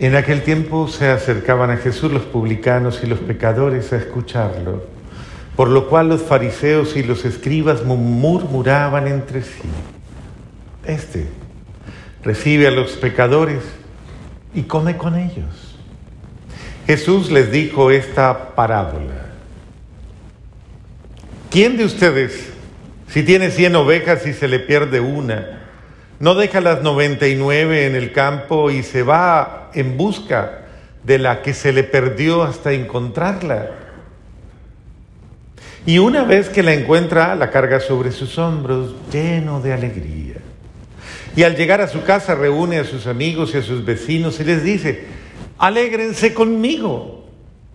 En aquel tiempo se acercaban a Jesús los publicanos y los pecadores a escucharlo, por lo cual los fariseos y los escribas murmuraban entre sí. Este recibe a los pecadores y come con ellos. Jesús les dijo esta parábola. ¿Quién de ustedes, si tiene cien ovejas y se le pierde una, no deja las 99 en el campo y se va en busca de la que se le perdió hasta encontrarla. Y una vez que la encuentra, la carga sobre sus hombros lleno de alegría. Y al llegar a su casa reúne a sus amigos y a sus vecinos y les dice, alégrense conmigo,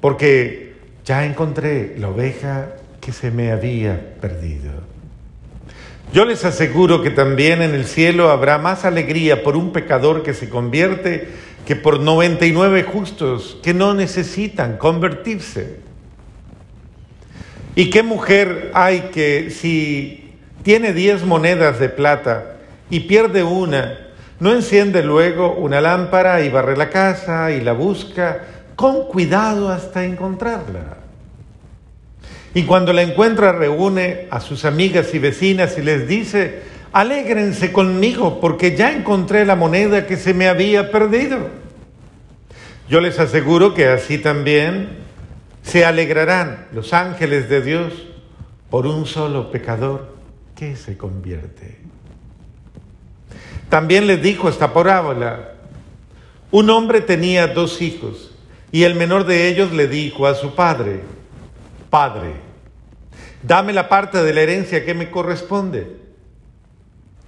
porque ya encontré la oveja que se me había perdido. Yo les aseguro que también en el cielo habrá más alegría por un pecador que se convierte que por 99 justos que no necesitan convertirse. ¿Y qué mujer hay que si tiene 10 monedas de plata y pierde una, no enciende luego una lámpara y barre la casa y la busca con cuidado hasta encontrarla? Y cuando la encuentra reúne a sus amigas y vecinas y les dice, alégrense conmigo porque ya encontré la moneda que se me había perdido. Yo les aseguro que así también se alegrarán los ángeles de Dios por un solo pecador que se convierte. También les dijo esta parábola, un hombre tenía dos hijos y el menor de ellos le dijo a su padre, Padre, dame la parte de la herencia que me corresponde.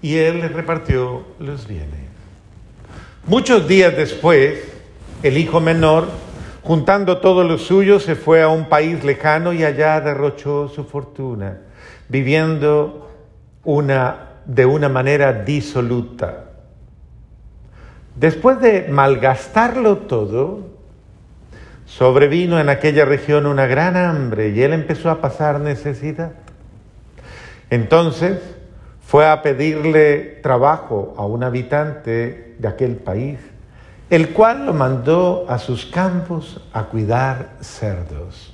Y él le repartió los bienes. Muchos días después, el hijo menor, juntando todo lo suyo, se fue a un país lejano y allá derrochó su fortuna, viviendo una, de una manera disoluta. Después de malgastarlo todo, sobrevino en aquella región una gran hambre y él empezó a pasar necesidad. Entonces fue a pedirle trabajo a un habitante de aquel país, el cual lo mandó a sus campos a cuidar cerdos.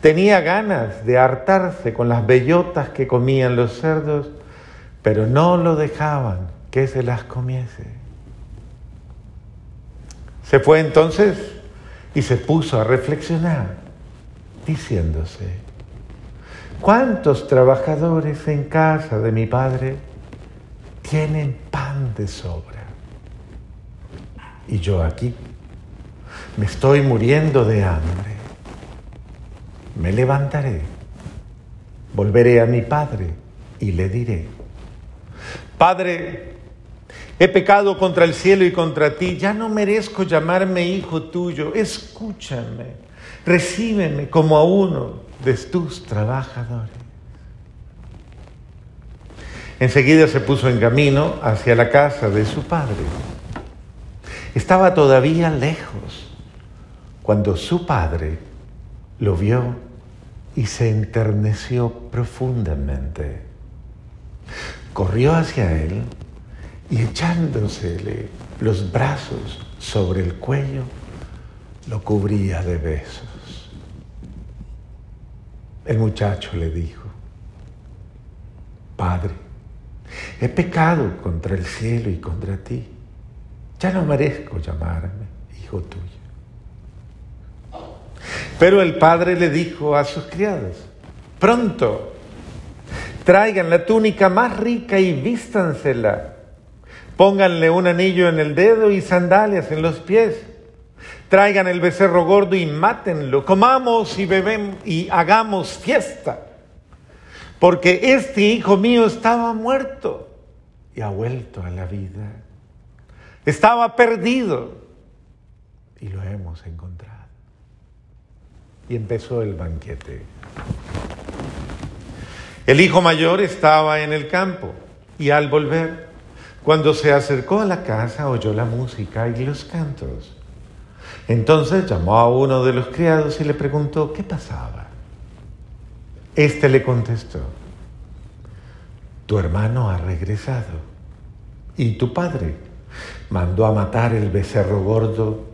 Tenía ganas de hartarse con las bellotas que comían los cerdos, pero no lo dejaban que se las comiese. Se fue entonces y se puso a reflexionar, diciéndose, ¿cuántos trabajadores en casa de mi padre tienen pan de sobra? Y yo aquí me estoy muriendo de hambre. Me levantaré, volveré a mi padre y le diré, Padre, He pecado contra el cielo y contra ti, ya no merezco llamarme hijo tuyo, escúchame, recíbeme como a uno de tus trabajadores. Enseguida se puso en camino hacia la casa de su padre. Estaba todavía lejos cuando su padre lo vio y se enterneció profundamente. Corrió hacia él y echándosele los brazos sobre el cuello, lo cubría de besos. El muchacho le dijo, Padre, he pecado contra el cielo y contra ti. Ya no merezco llamarme hijo tuyo. Pero el padre le dijo a sus criados, pronto, traigan la túnica más rica y vístansela Pónganle un anillo en el dedo y sandalias en los pies. Traigan el becerro gordo y mátenlo. Comamos y bebemos y hagamos fiesta. Porque este hijo mío estaba muerto y ha vuelto a la vida. Estaba perdido y lo hemos encontrado. Y empezó el banquete. El hijo mayor estaba en el campo y al volver cuando se acercó a la casa oyó la música y los cantos. Entonces llamó a uno de los criados y le preguntó qué pasaba. Este le contestó, tu hermano ha regresado y tu padre mandó a matar el becerro gordo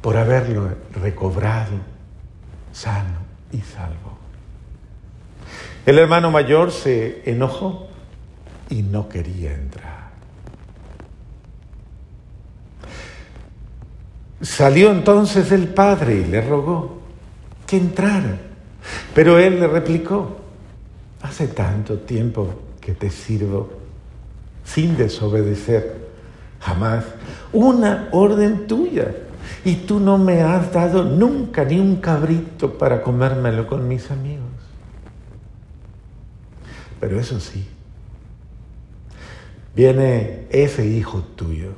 por haberlo recobrado sano y salvo. El hermano mayor se enojó y no quería entrar. Salió entonces el padre y le rogó que entrara, pero él le replicó, hace tanto tiempo que te sirvo sin desobedecer jamás una orden tuya. Y tú no me has dado nunca ni un cabrito para comérmelo con mis amigos. Pero eso sí, viene ese hijo tuyo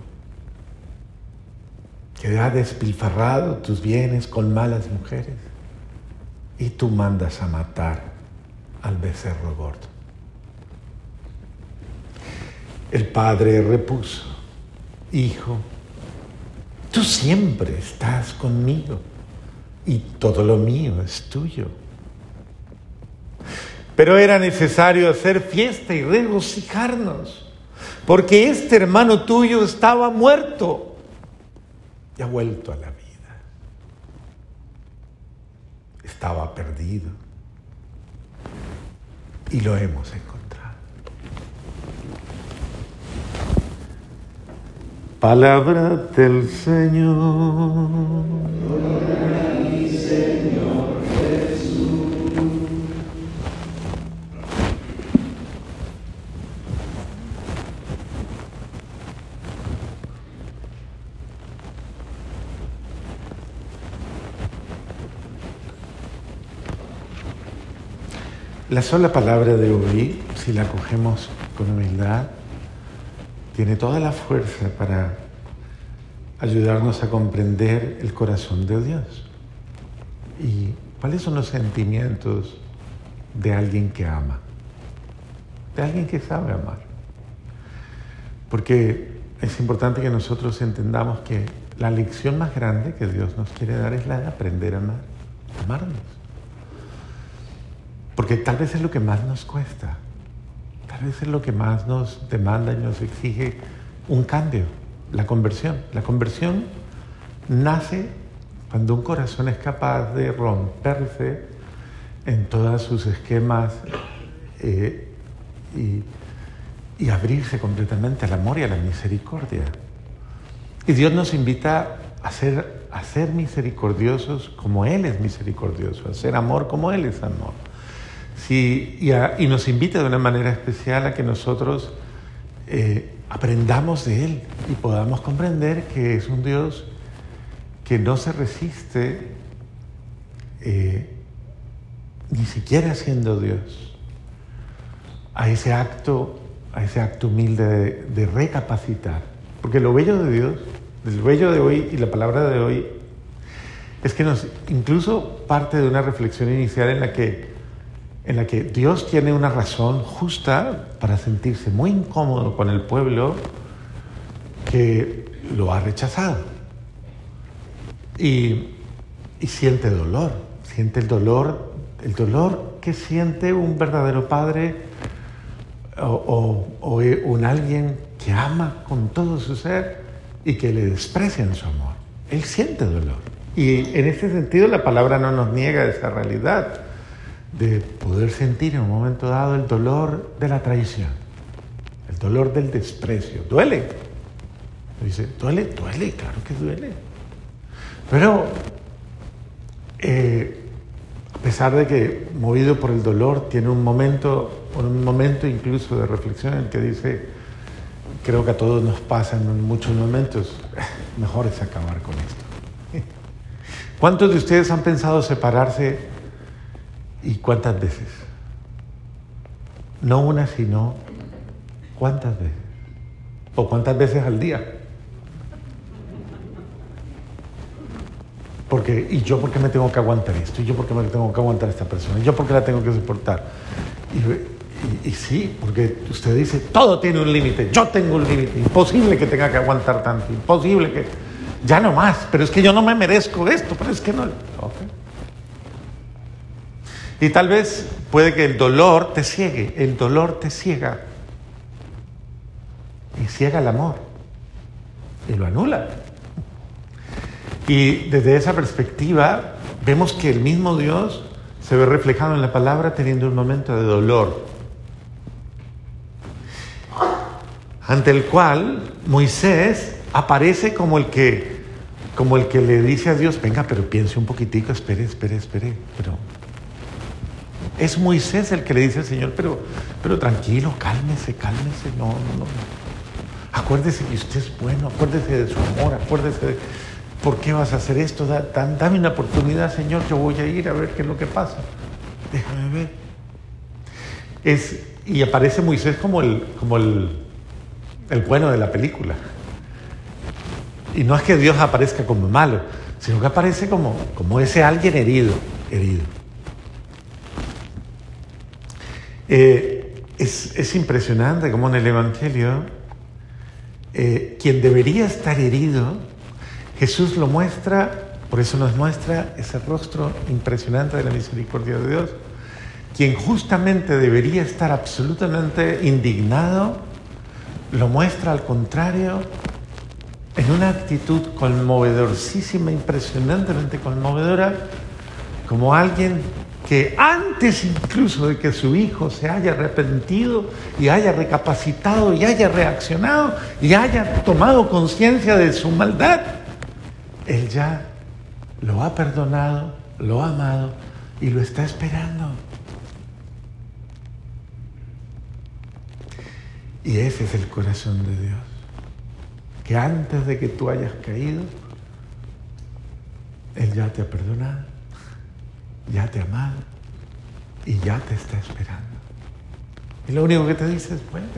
que ha despilfarrado tus bienes con malas mujeres y tú mandas a matar al becerro gordo. El padre repuso, hijo, tú siempre estás conmigo y todo lo mío es tuyo. Pero era necesario hacer fiesta y regocijarnos, porque este hermano tuyo estaba muerto y ha vuelto a la vida. Estaba perdido y lo hemos encontrado. Palabra del Señor. Señor La sola palabra de hoy, si la cogemos con humildad, tiene toda la fuerza para ayudarnos a comprender el corazón de Dios. ¿Y cuáles son los sentimientos de alguien que ama? De alguien que sabe amar. Porque es importante que nosotros entendamos que la lección más grande que Dios nos quiere dar es la de aprender a amar, amarnos. Porque tal vez es lo que más nos cuesta. Tal vez es lo que más nos demanda y nos exige un cambio, la conversión. La conversión nace cuando un corazón es capaz de romperse en todos sus esquemas eh, y, abrirse completamente al amor y a la misericordia. Y Dios nos invita a ser misericordiosos como Él es misericordioso, a ser amor como Él es amor. Sí, y, nos invita de una manera especial a que nosotros eh, aprendamos de Él y podamos comprender que es un Dios que no se resiste eh, ni siquiera siendo Dios a ese acto, a ese acto humilde de, de recapacitar. Porque lo bello de Dios, el bello de hoy y la palabra de hoy, es que nos incluso parte de una reflexión inicial en la que en la que Dios tiene una razón justa para sentirse muy incómodo con el pueblo que lo ha rechazado. Y, siente dolor, siente el dolor, el dolor que siente un verdadero padre o, un alguien que ama con todo su ser y que le desprecia en su amor. Él siente dolor. Y en ese sentido la palabra no nos niega esa realidad de poder sentir en un momento dado el dolor de la traición, el dolor del desprecio. Duele. Dice, duele, duele, claro que duele. Pero eh, a pesar de que movido por el dolor tiene un momento, un momento incluso de reflexión en el que dice, creo que a todos nos pasa en muchos momentos, mejor es acabar con esto. ¿Cuántos de ustedes han pensado separarse ¿Y cuántas veces? No una, sino cuántas veces. ¿O cuántas veces al día? Porque, ¿y yo por qué me tengo que aguantar esto? ¿Y yo por qué me tengo que aguantar a esta persona? ¿Y yo por qué la tengo que soportar? Y, y sí, porque usted dice, todo tiene un límite, yo tengo un límite, imposible que tenga que aguantar tanto, imposible que, ya no más, pero es que yo no me merezco esto, pero es que no. Y tal vez puede que el dolor te ciegue, el dolor te ciega y ciega el amor. y lo anula. Y desde esa perspectiva vemos que el mismo Dios se ve reflejado en la palabra teniendo un momento de dolor, ante el cual Moisés aparece como el que, como el que le dice a Dios, venga, pero piense un poquitico, espere, espere, espere, pero es Moisés el que le dice al Señor, pero, pero tranquilo, cálmese, cálmese, no, no, no. Acuérdese que usted es bueno, acuérdese de su amor, acuérdese de ¿por qué vas a hacer esto? dame una oportunidad, Señor, yo voy a ir a ver qué es lo que pasa. Déjame ver. Es, y aparece Moisés como el, como el, el bueno de la película. Y no es que Dios aparezca como malo, sino que aparece como, como ese alguien herido, herido. Eh, es, impresionante como en el Evangelio, eh, quien debería estar herido, Jesús lo muestra, por eso nos muestra ese rostro impresionante de la misericordia de Dios. Quien justamente debería estar absolutamente indignado, lo muestra al contrario en una actitud conmovedorísima, impresionantemente conmovedora, como alguien que antes incluso de que su hijo se haya arrepentido y haya recapacitado y haya reaccionado y haya tomado conciencia de su maldad, él ya lo ha perdonado, lo ha amado y lo está esperando. Y ese es el corazón de Dios. Que antes de que tú hayas caído, Él ya te ha perdonado ya te ha y ya te está esperando. Y lo único que te dice es, vuelve.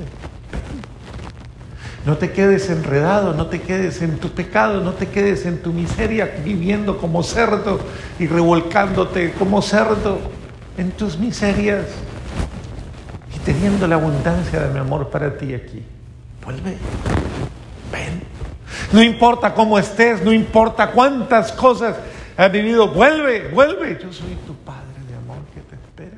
No te quedes enredado, no te quedes en tu pecado, no te quedes en tu miseria viviendo como cerdo y revolcándote como cerdo en tus miserias y teniendo la abundancia de mi amor para ti aquí. Vuelve, ven. No importa cómo estés, no importa cuántas cosas has vivido, vuelve, vuelve. Yo soy tu Padre de amor que te espera.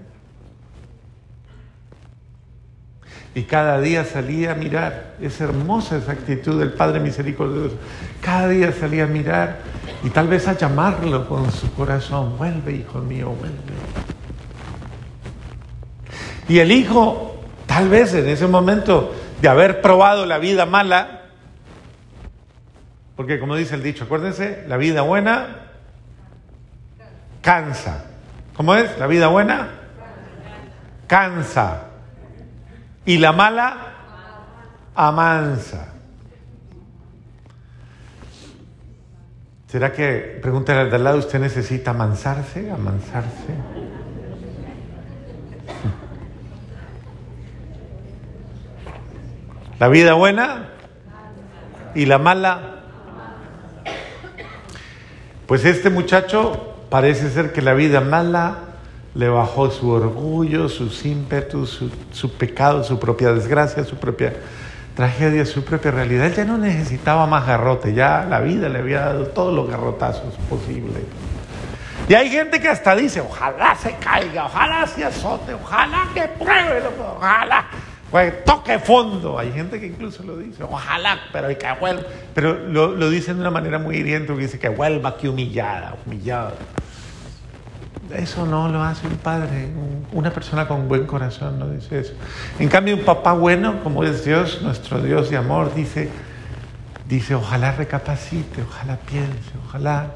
Y cada día salía a mirar, es hermosa esa actitud del Padre misericordioso. Cada día salía a mirar y tal vez a llamarlo con su corazón, vuelve hijo mío, vuelve. Y el hijo, tal vez en ese momento de haber probado la vida mala, porque como dice el dicho, acuérdense, la vida buena cansa. ¿Cómo es? ¿La vida buena? Cansa. Y la mala, amansa. ¿Será que, pregúntale al de al lado, usted necesita amansarse, amansarse? La vida buena y la mala. Pues este muchacho Parece ser que la vida mala le bajó su orgullo, sus ímpetus, su, pecado, su propia desgracia, su propia tragedia, su propia realidad. Ya no necesitaba más garrote, ya la vida le había dado todos los garrotazos posibles. Y hay gente que hasta dice, ojalá se caiga, ojalá se azote, ojalá que pruebe, ojalá pues, toque fondo. Hay gente que incluso lo dice, ojalá, pero que vuelva. Pero lo, lo dicen de una manera muy hiriente, que dice que vuelva aquí humillada, humillada. Eso no lo hace un padre, una persona con buen corazón no dice eso. En cambio, un papá bueno, como es Dios, nuestro Dios de amor, dice, dice, ojalá recapacite, ojalá piense, ojalá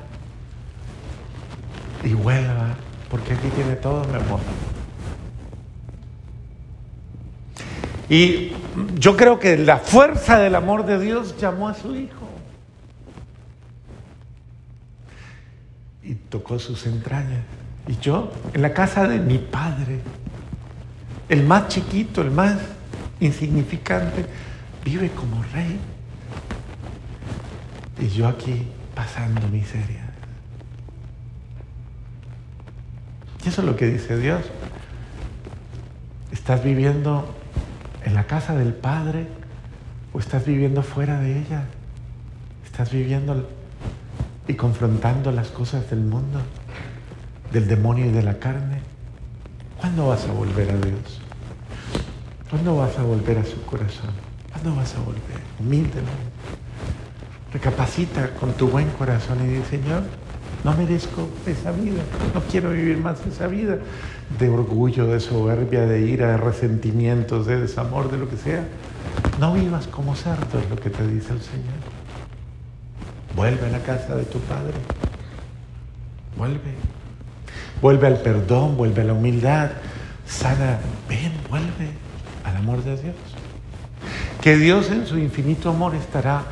y vuelva, porque aquí tiene todo mi amor. Y yo creo que la fuerza del amor de Dios llamó a su hijo y tocó sus entrañas. Y yo, en la casa de mi padre, el más chiquito, el más insignificante, vive como rey. Y yo aquí pasando miseria. Y eso es lo que dice Dios. ¿Estás viviendo en la casa del Padre o estás viviendo fuera de ella? ¿Estás viviendo y confrontando las cosas del mundo? del demonio y de la carne? ¿Cuándo vas a volver a Dios? ¿Cuándo vas a volver a su corazón? ¿Cuándo vas a volver? Humildemente. Recapacita con tu buen corazón y dice, Señor, no merezco esa vida, no quiero vivir más esa vida de orgullo, de soberbia, de ira, de resentimientos, de desamor, de lo que sea. No vivas como cerdo, es lo que te dice el Señor. Vuelve a la casa de tu Padre. Vuelve. Vuelve al perdón, vuelve a la humildad. Sana, ven, vuelve al amor de Dios. Que Dios en su infinito amor estará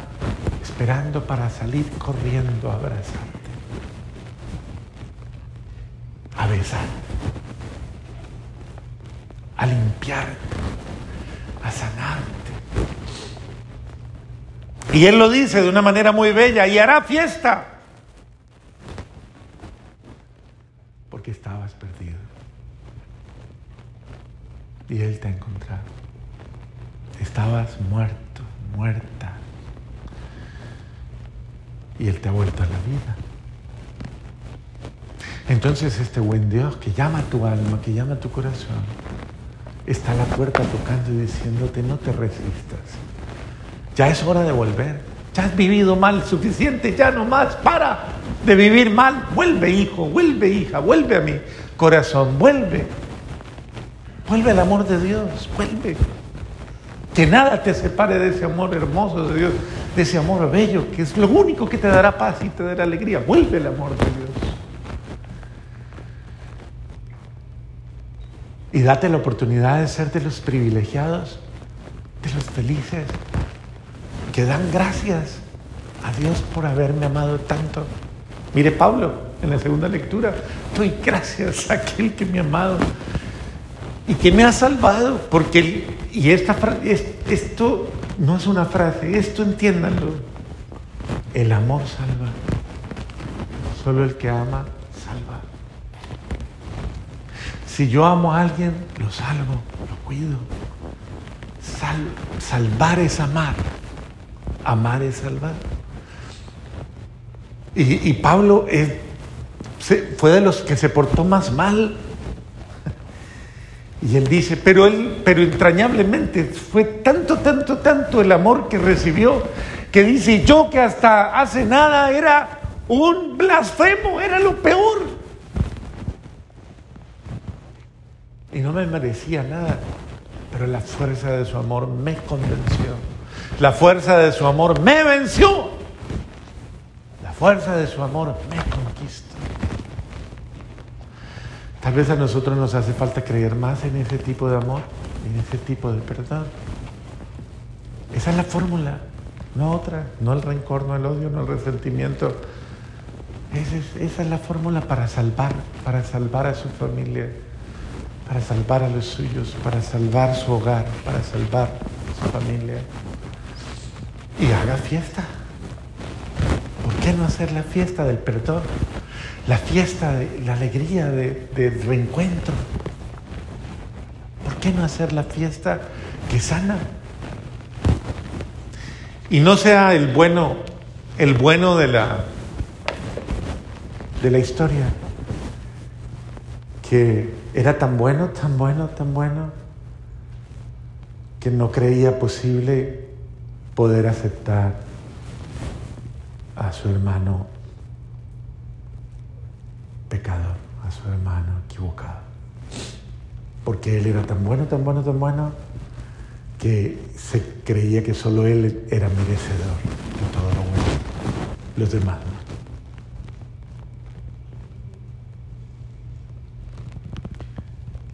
esperando para salir corriendo a abrazarte, a besarte, a limpiarte, a sanarte. Y Él lo dice de una manera muy bella, y hará fiesta, porque estabas perdido. Y Él te ha encontrado. Estabas muerto, muerta y Él te ha vuelto a la vida. Entonces este buen Dios que llama tu alma, que llama tu corazón, está a la puerta tocando y diciéndote, no te resistas. Ya es hora de volver. Ya has vivido mal suficiente, ya no más, para de vivir mal. Vuelve hijo, vuelve hija, vuelve a mi corazón, vuelve. Vuelve al amor de Dios, vuelve. Que nada te separe de ese amor hermoso de Dios de ese amor bello, que es lo único que te dará paz y te dará alegría. Vuelve el amor de Dios. Y date la oportunidad de ser de los privilegiados, de los felices, que dan gracias a Dios por haberme amado tanto. Mire Pablo, en la segunda lectura, doy gracias a aquel que me ha amado y que me ha salvado, porque, y esta, esto no es una frase, esto entiéndanlo. El amor salva. Solo el que ama salva. Si yo amo a alguien, lo salvo, lo cuido. salvar es amar. Amar es salvar. Y, Pablo fue de los que se portó más mal y él dice, pero él, pero entrañablemente fue tanto, tanto, tanto el amor que recibió, que dice, yo que hasta hace nada era un blasfemo, era lo peor. Y no me merecía nada, pero la fuerza de su amor me convenció. La fuerza de su amor me venció. La fuerza de su amor me conquistó. Tal vez a nosotros nos hace falta creer más en ese tipo de amor, en ese tipo de perdón. Esa es la fórmula, no otra, no el rencor, no el odio, no el resentimiento. Esa es, esa es la fórmula para salvar, para salvar a su familia, para salvar a los suyos, para salvar su hogar, para salvar su familia. Y haga fiesta. ¿Por qué no hacer la fiesta del perdón? la fiesta, la alegría del reencuentro. ¿Por qué no hacer la fiesta que sana? Y no sea el bueno, el bueno de la, de la historia, que era tan bueno, tan bueno, tan bueno, que no creía posible poder aceptar a su hermano pecador, a su hermano equivocado. Porque él era tan bueno, tan bueno, tan bueno, que se creía que solo él era merecedor de todo lo bueno. Los demás no.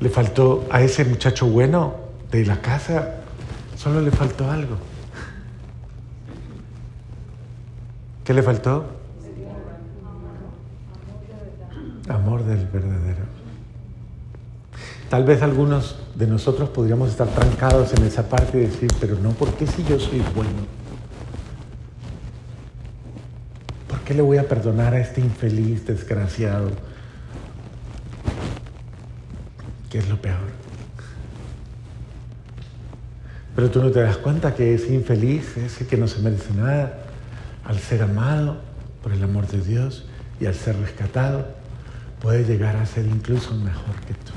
Le faltó a ese muchacho bueno de la casa, solo le faltó algo. ¿Qué le faltó? amor del verdadero. Tal vez algunos de nosotros podríamos estar trancados en esa parte y decir, pero no, ¿por qué si yo soy bueno? ¿Por qué le voy a perdonar a este infeliz, desgraciado? Que es lo peor. Pero tú no te das cuenta que ese infeliz, ese que no se merece nada, al ser amado por el amor de Dios y al ser rescatado, puede llegar a ser incluso mejor que tú.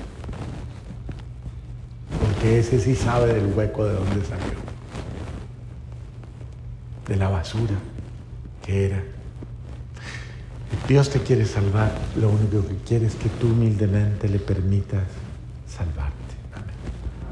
Porque ese sí sabe del hueco de donde salió. De la basura, que era. Dios te quiere salvar, lo único que quiere es que tú humildemente le permitas salvar.